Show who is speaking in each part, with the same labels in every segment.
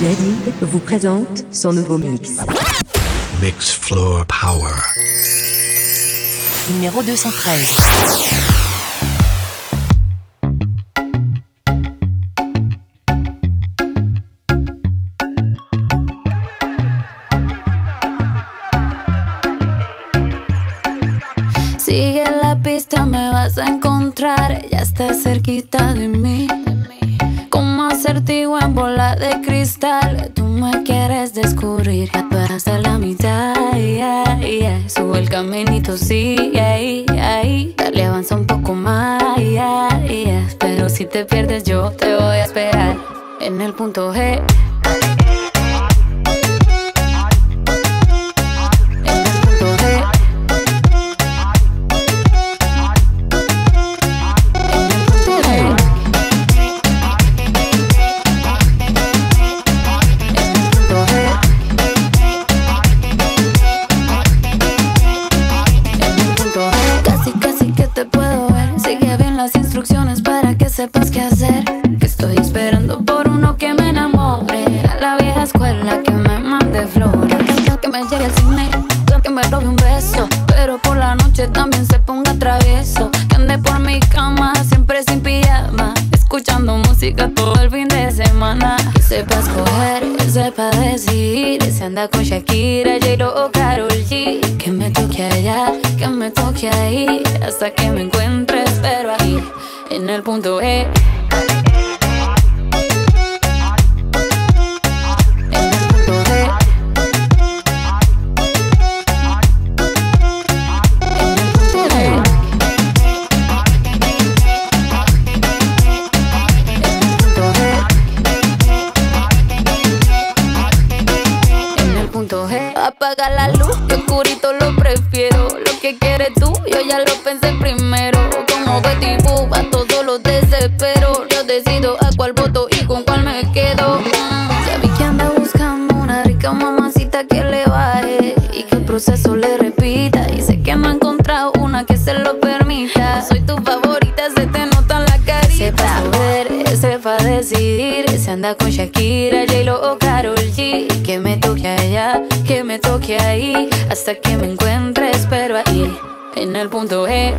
Speaker 1: Jadid vous présente son nouveau mix.
Speaker 2: Mix Floor Power.
Speaker 3: Numéro 213.
Speaker 4: Sigue la pista, me vas a encontrar. Ya está cerquita de caminito sigue yeah, yeah. Dale, avanza un poco más yeah, Pero si te pierdes yo te voy a esperar. En el punto G. Apaga la luz, que oscurito lo prefiero. Lo que quieres tú, yo ya lo pensé primero. Como Betty Boop, a todos los desespero. Yo decido a cuál voto y con cuál me quedo. Ya vi que anda buscando una rica mamacita que le baje y que el proceso le repita. Y sé que no ha encontrado una que se lo permita. Soy tu favorita, se te nota en la carita. Sepa ver, sepa decidir. Se anda con Shakira, J-Lo o Karol G. Que me toque allá que me toque ahí, hasta que me encuentre, espero ahí, en el punto E.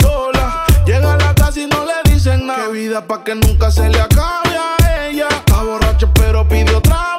Speaker 5: sola. Llega a la casa y no le dicen nada. Qué vida pa' que nunca se le acabe a ella. Está borracha, pero pide otra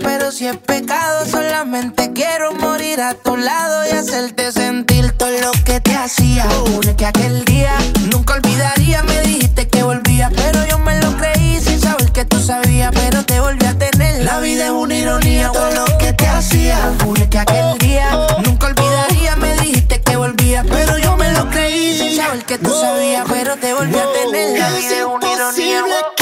Speaker 6: pero si es pecado, solamente quiero morir a tu lado y hacerte sentir todo lo que te hacía. Jure que aquel día nunca olvidaría, me dijiste que volvía, pero yo me lo creí sin saber que tú sabías, pero te volví a tener. La vida es una ironía, todo lo que te hacía. Jure que aquel día nunca olvidaría, me dijiste que volvía, pero yo me lo creí sin saber que tú sabías, pero te volví a tener. La vida es una ironía.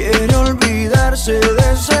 Speaker 7: Quiere olvidarse de ese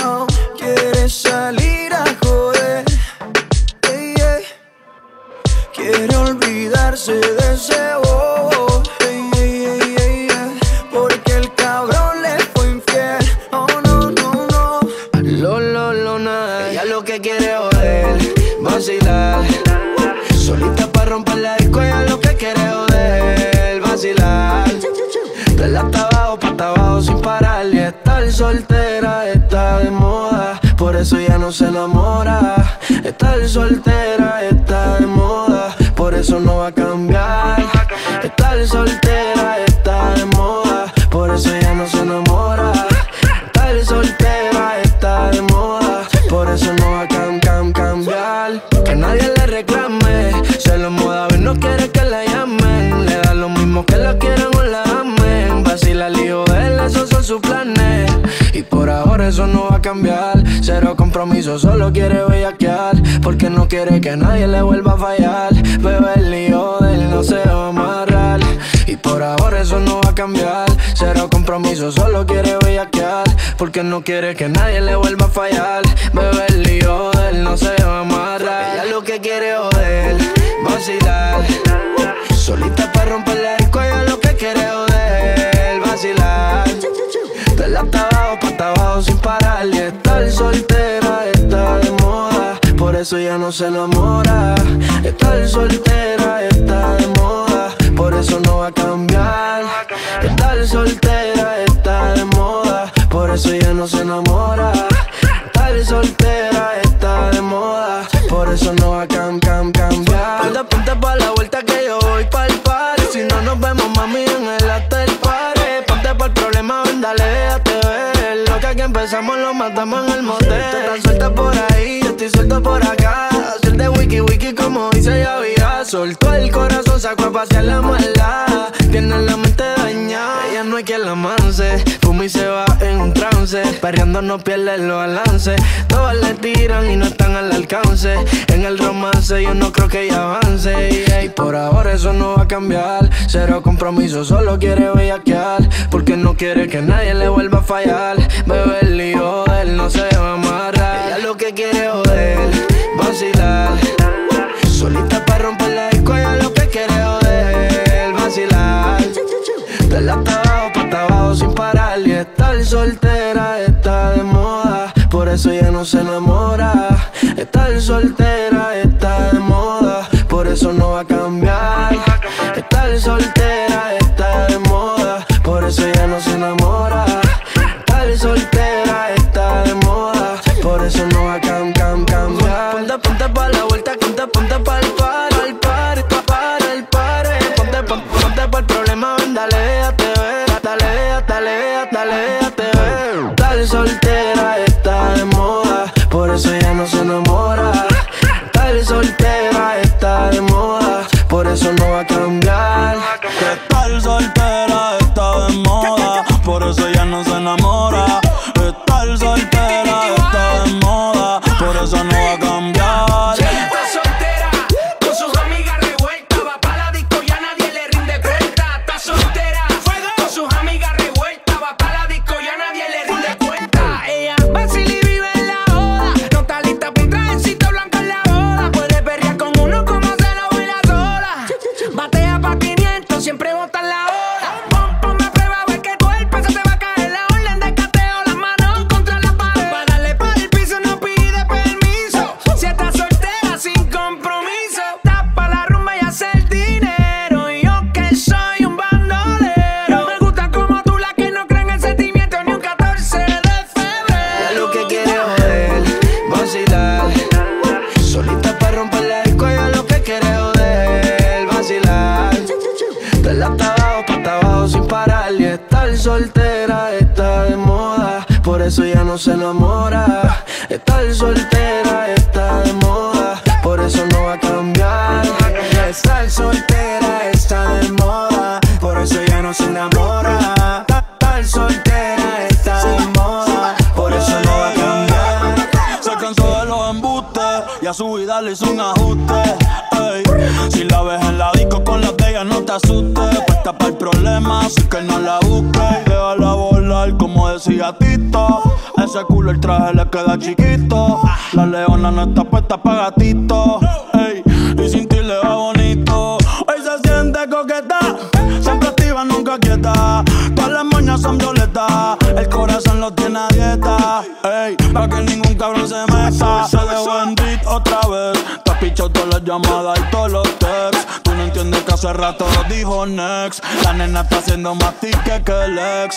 Speaker 7: se enamora. Estar soltera No quiere que nadie le vuelva a fallar. Lío de él no se va a amarrar. Ella lo que quiere joder, vacilar. Solita para romper la disco, ella lo que quiere joder, vacilar. De la abajo, pa' abajo sin parar Y estar soltera está de moda Por eso ya no se enamora Estar soltera está de moda Por eso no va a cambiar Estar soltera Por eso ya no se enamora. Estar soltera está de moda. Por eso no va a cam, cam, cambiar. Ponte, pa' la vuelta que yo voy pa'l party. Si no nos vemos mami en el after party. Ponte por problema, ven, dale, déjate ver. Lo que aquí empezamos lo matamos en el motel. Tú estás suelta por ahí, yo estoy suelto por acá. Hacer de wiki wiki como dice ya vida Soltó el corazón, sacó a pasear la maldad Fuma y se va en un trance Perreando no pierde los balances Todas le tiran y no están al alcance. En el romance yo no creo que ella avance. Y por ahora eso no va a cambiar. Cero compromiso, solo quiere bellaquear. Porque no quiere que nadie le vuelva a fallar. Bebé, el lío él no se va a amarrar. Ella lo que quiere joder, vacilar. Solita eso ya no se enamora. Estar soltera se enamora.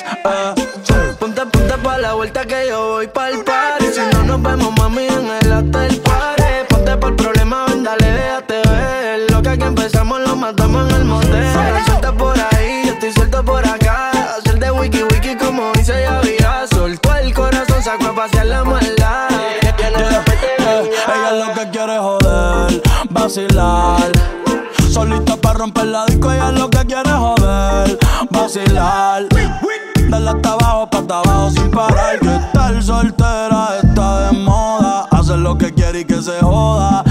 Speaker 8: Que
Speaker 7: el y que
Speaker 9: se
Speaker 8: joda.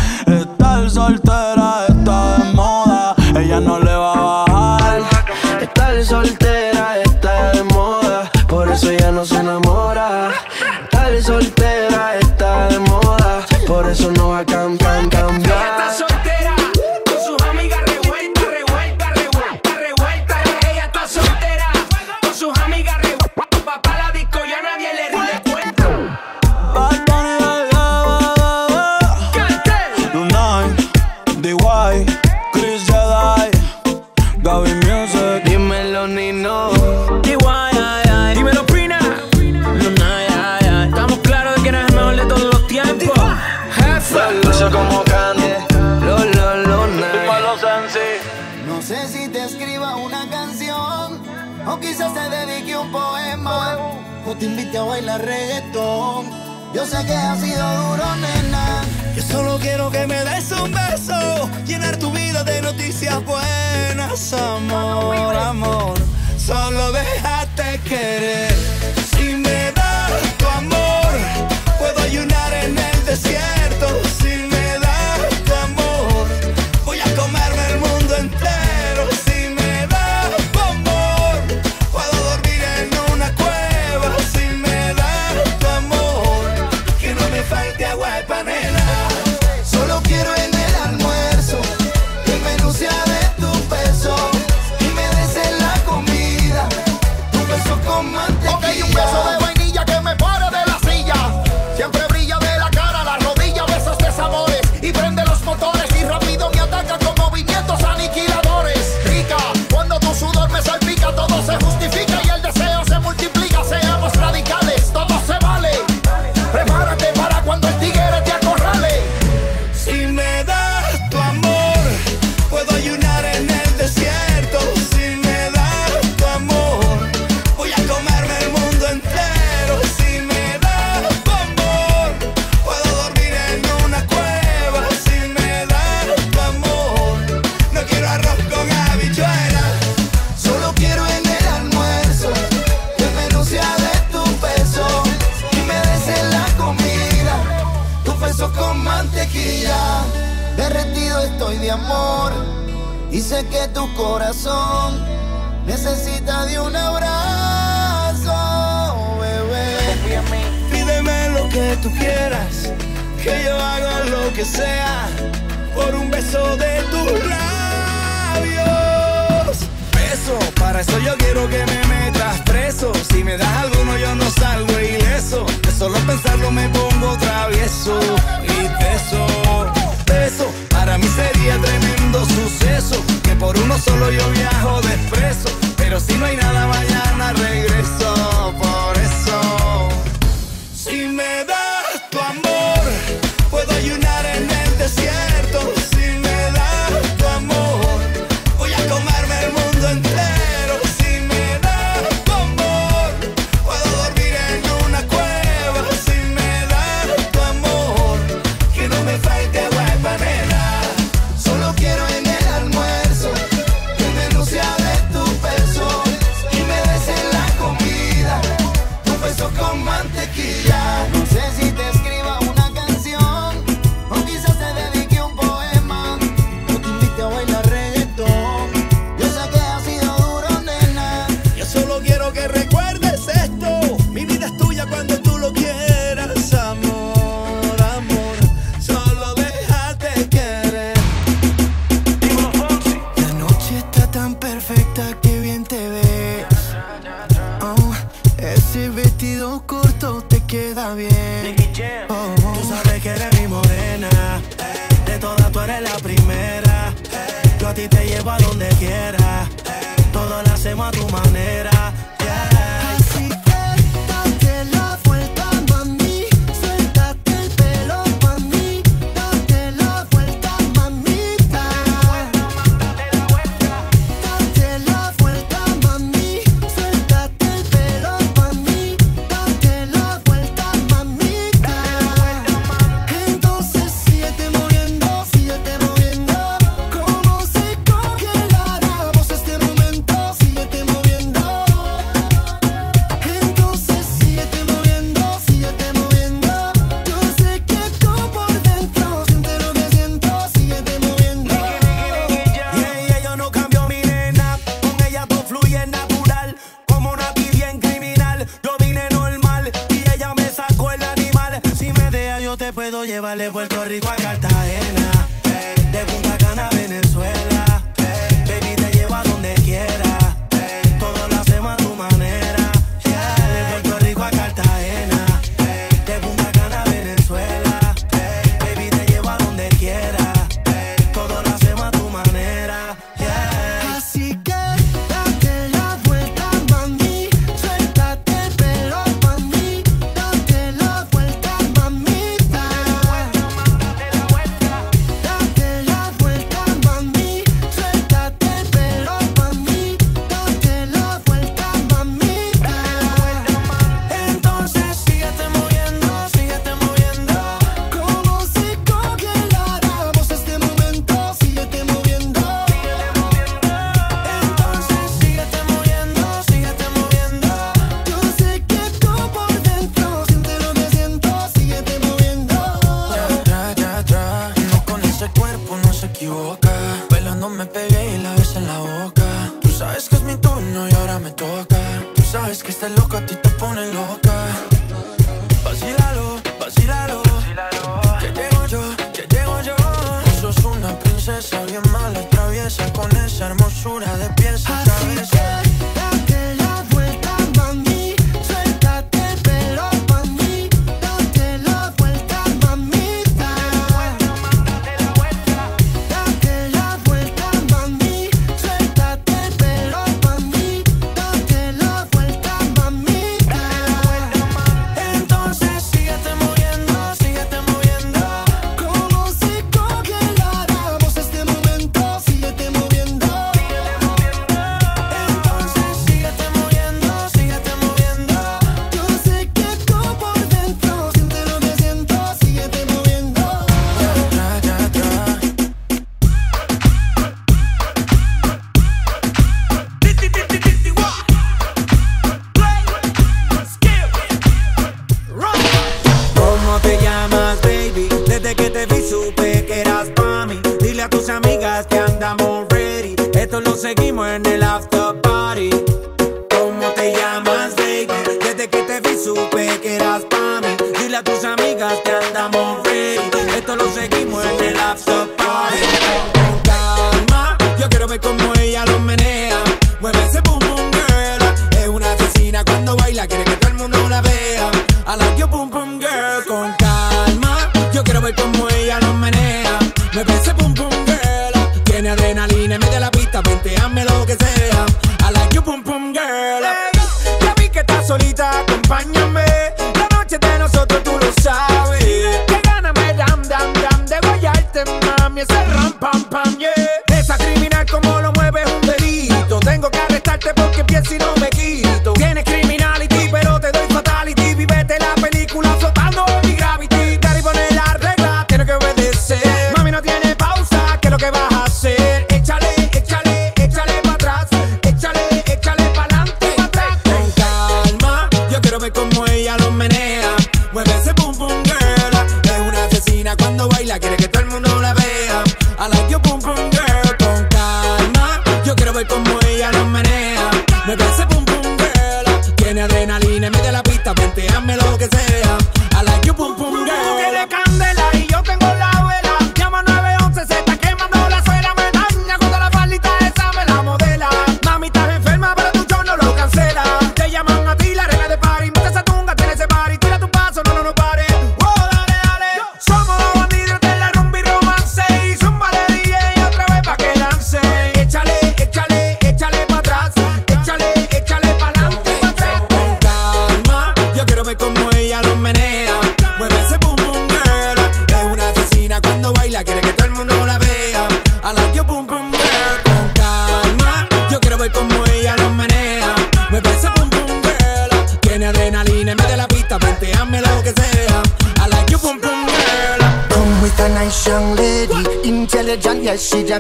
Speaker 10: Quiere que todo el mundo la vea. I like your boom boom girl. Con calma, yo quiero ver cómo ella lo menea. Mueve ese boom boom girl. Tiene adrenalina, mete la pista, venteame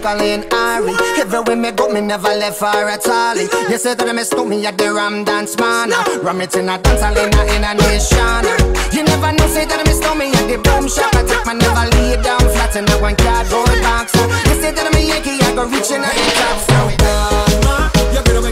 Speaker 11: Jacqueline Ari. Everywhere me go, me never left her at all. You say that me stole me at the Ram Dance Man. Ram it in a dance hall in a, in a nation. You never know, say that me stole me at the boom shop. I take my never lay down flat in a one cardboard box. You say that me Yankee, I go reaching a top. So
Speaker 10: calma, yo quiero ver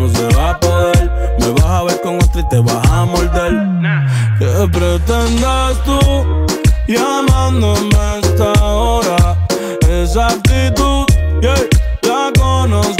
Speaker 9: No se va a poder, me vas a ver con otra y te vas a morder. ¿Qué pretendes tú llamándome a esta hora? Esa actitud, yeah, la conozco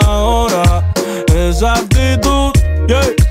Speaker 9: I've dedo, yeah.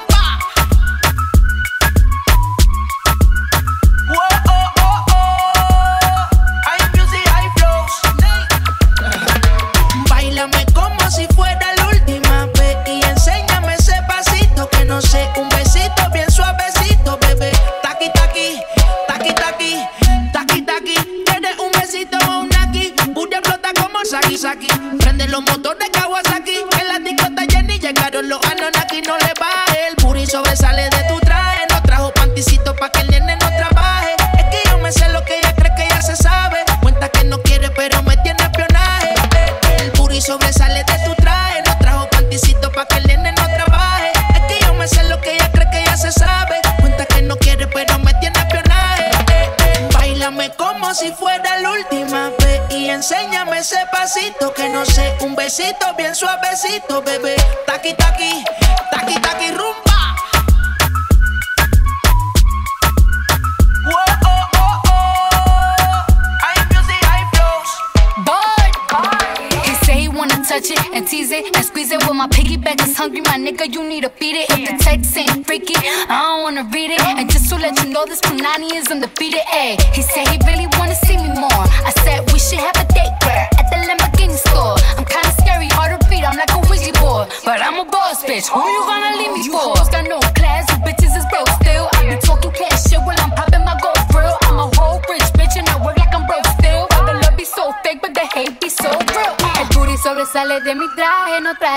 Speaker 12: pasito, bebé. Taki, taki.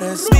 Speaker 9: Dile que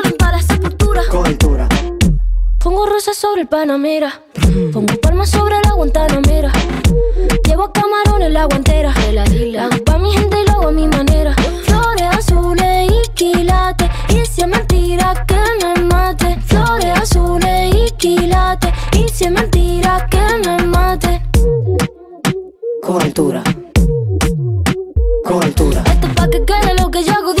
Speaker 13: rosas sobre el Panamera. Pongo palmas sobre la Guantanamera. Llevo camarones la guantera. La hago pa' mi gente y lo hago a mi manera. Flores azules y quilates. Y si es mentira que me mate. Flores azules y quilates. Y si es mentira que me mate.
Speaker 14: Con altura. Con altura.
Speaker 13: Esto es pa' que quede lo que yo hago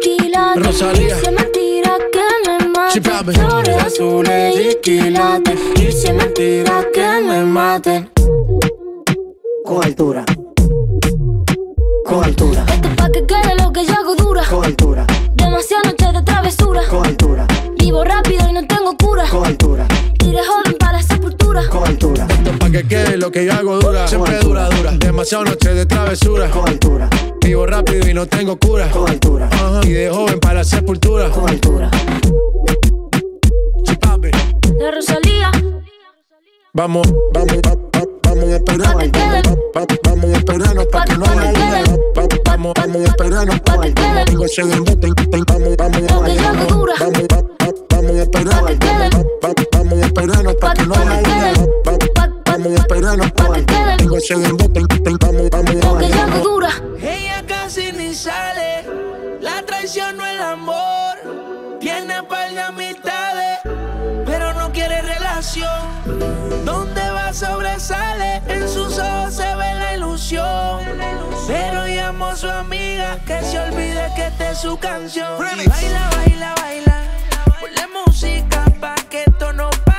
Speaker 13: quilates.
Speaker 15: Rosalía.
Speaker 13: Es mentira que me mate. Flores azules y quilates. Es mentira que me mate.
Speaker 14: Con altura. Con altura.
Speaker 13: Esto es pa' que quede lo que yo hago dura.
Speaker 14: Con altura.
Speaker 13: Demasiadas noches de travesura.
Speaker 14: Con altura.
Speaker 13: Vivo rápido y no tengo cura.
Speaker 14: Con altura.
Speaker 13: Joven para la sepultura.
Speaker 14: Con altura.
Speaker 15: Esto es pa' que quede lo que yo hago dura. Siempre dura, dura. Demasiado noche de travesura.
Speaker 14: Con altura.
Speaker 15: Vivo rápido y no tengo cura.
Speaker 14: Con altura.
Speaker 15: Y de joven para la sepultura.
Speaker 14: Con altura.
Speaker 13: La Rosalía.
Speaker 15: Vamos, vamos, va- va- vamos a esperar. Vamos a esperarnos pa' que no
Speaker 13: quede.
Speaker 15: duda. Va- Vamos, vamos a esperarnos
Speaker 13: Pa' que quede.
Speaker 15: Digo, se den bote, ten- Vamos, vamos,
Speaker 13: dura.
Speaker 15: Vamos, va- va- vamos a esperar.
Speaker 13: Pa' que quede.
Speaker 15: Va- va- Vamos a esperarnos pa'
Speaker 13: Pa'
Speaker 15: que no
Speaker 13: quede.
Speaker 15: duda. Vamos a esperarnos
Speaker 13: Pa' que.
Speaker 15: Digo, se Vamos, vamos,
Speaker 12: ni sale, la traición no el amor. Tiene par de amistades, pero no quiere relación. Donde va sobresale, en sus ojos se ve la ilusión. Pero llamó a su amiga que se olvide que esta es su canción. Y baila, baila, baila, ponle música pa' que esto no pare.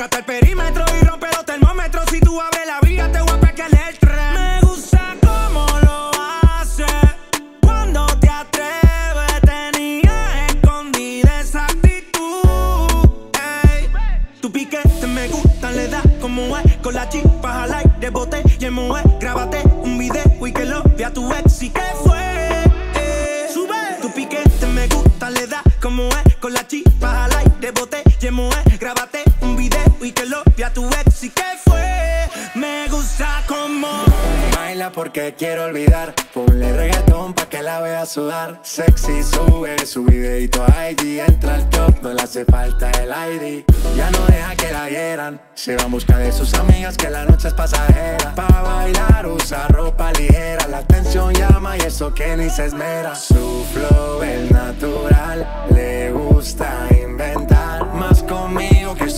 Speaker 16: Acércate al perímetro y rompe los termómetros. Si tú abres la vía, te voy a pegar el tren. Me gusta cómo lo hace. Cuando te atreves, tenía escondida esa actitud. Ey. Tu piquete me gusta, le da como es. Con la chispa al aire, bote y en moe. Grábate un video y que lo vea tu ex. ¿Y qué fue? Eh, Sube. Tu piquete me gusta, le da como es. Con la chispa al aire, bote y en moe. Grábate y que lo vea tu ex. ¿Y qué fue? Me gusta como
Speaker 15: Baila porque quiero olvidar. Ponle reggaetón pa' que la vea sudar. Sexy sube su videito a IG. Entra al top, no le hace falta el ID. Ya no deja que la hieran. Se va en busca de sus amigas que la noche es pasajera. Pa' bailar usa ropa ligera. La atención llama y eso que ni se esmera. Su flow es natural. Le gusta inventar.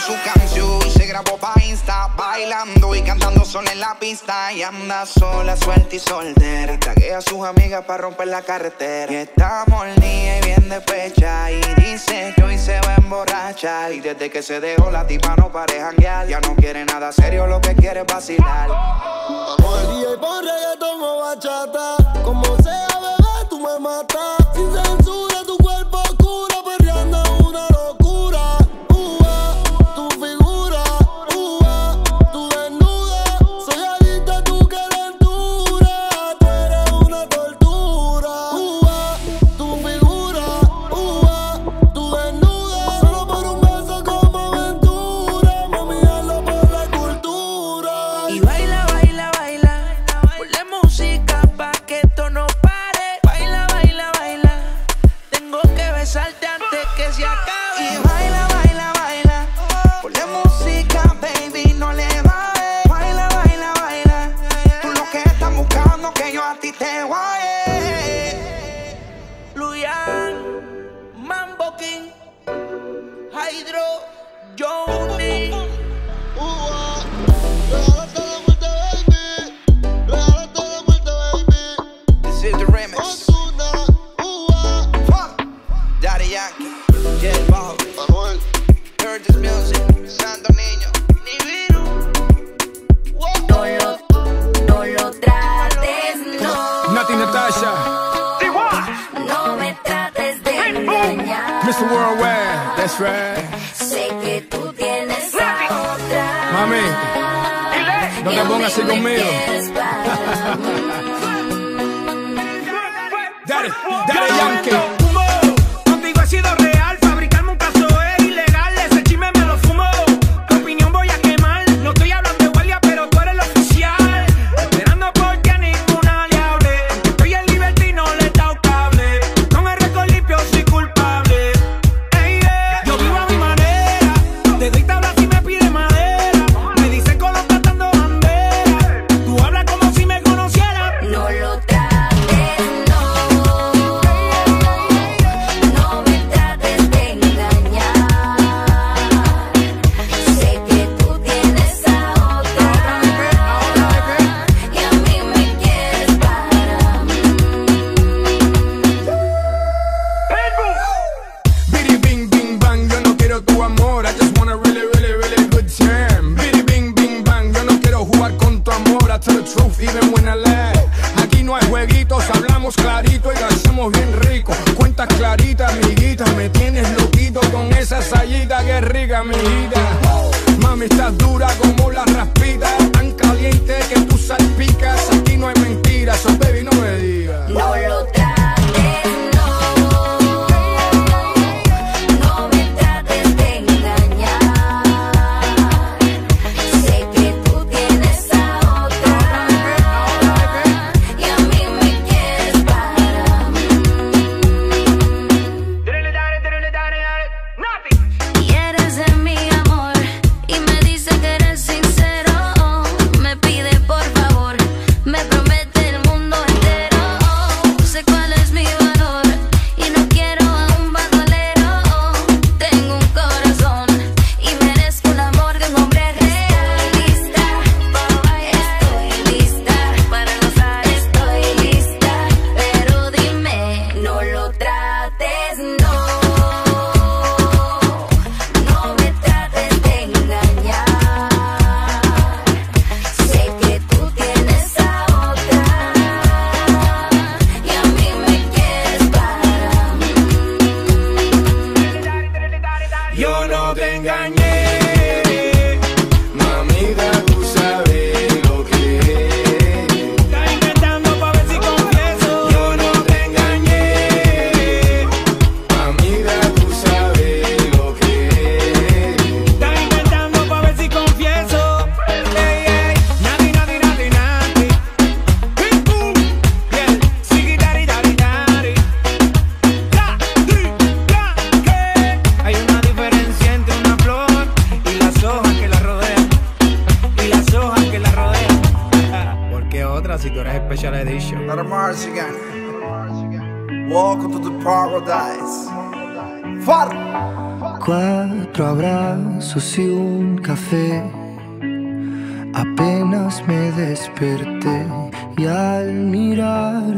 Speaker 17: su canción. Se grabó pa' Insta,
Speaker 18: bailando y cantando sola en la pista. Y anda sola, suelta y soltera. Taguea a sus amigas para romper la carretera. Y está molida y bien despecha. Y dice que hoy se va a emborrachar. Y desde que se dejó la tipa no pare janguear. Ya no quiere nada serio, lo que quiere es vacilar.
Speaker 19: Vamos día y pon reggaetón o bachata. Como sea, bebé, tú me matas. Sin censura, tu cuerpo oscuro, perreando una
Speaker 18: loca. te.
Speaker 16: Luyan, Mambo King, Hydro.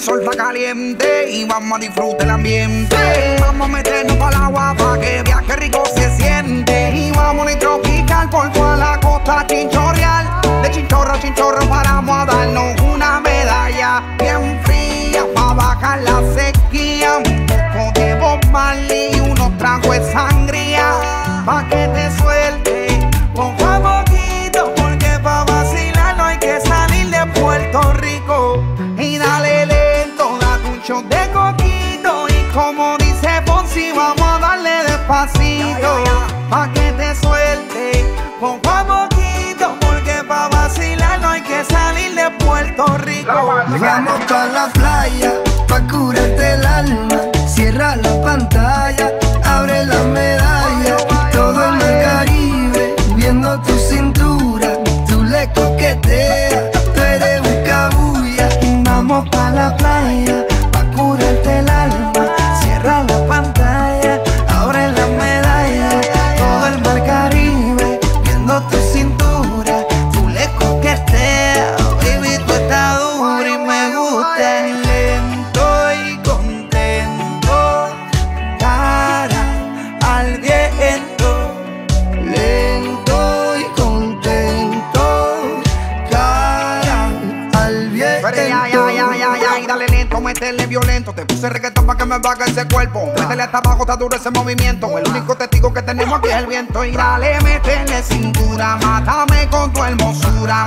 Speaker 20: Sol está caliente y vamos a disfrutar el ambiente. Vamos a meternos para el agua para que viaje rico se siente. Y vamos a tropical por toda la costa chinchorreal. De chinchorro a chinchorro paramos a darnos una medalla bien fría para bajar la sequía. Un poco de Bob y unos tragos de sangría que te. Pa
Speaker 21: la playa,
Speaker 20: ese cuerpo. Métele hasta abajo, está duro ese movimiento. El único testigo que tenemos aquí es el viento. Y dale, métele cintura, mátame con tu hermosura.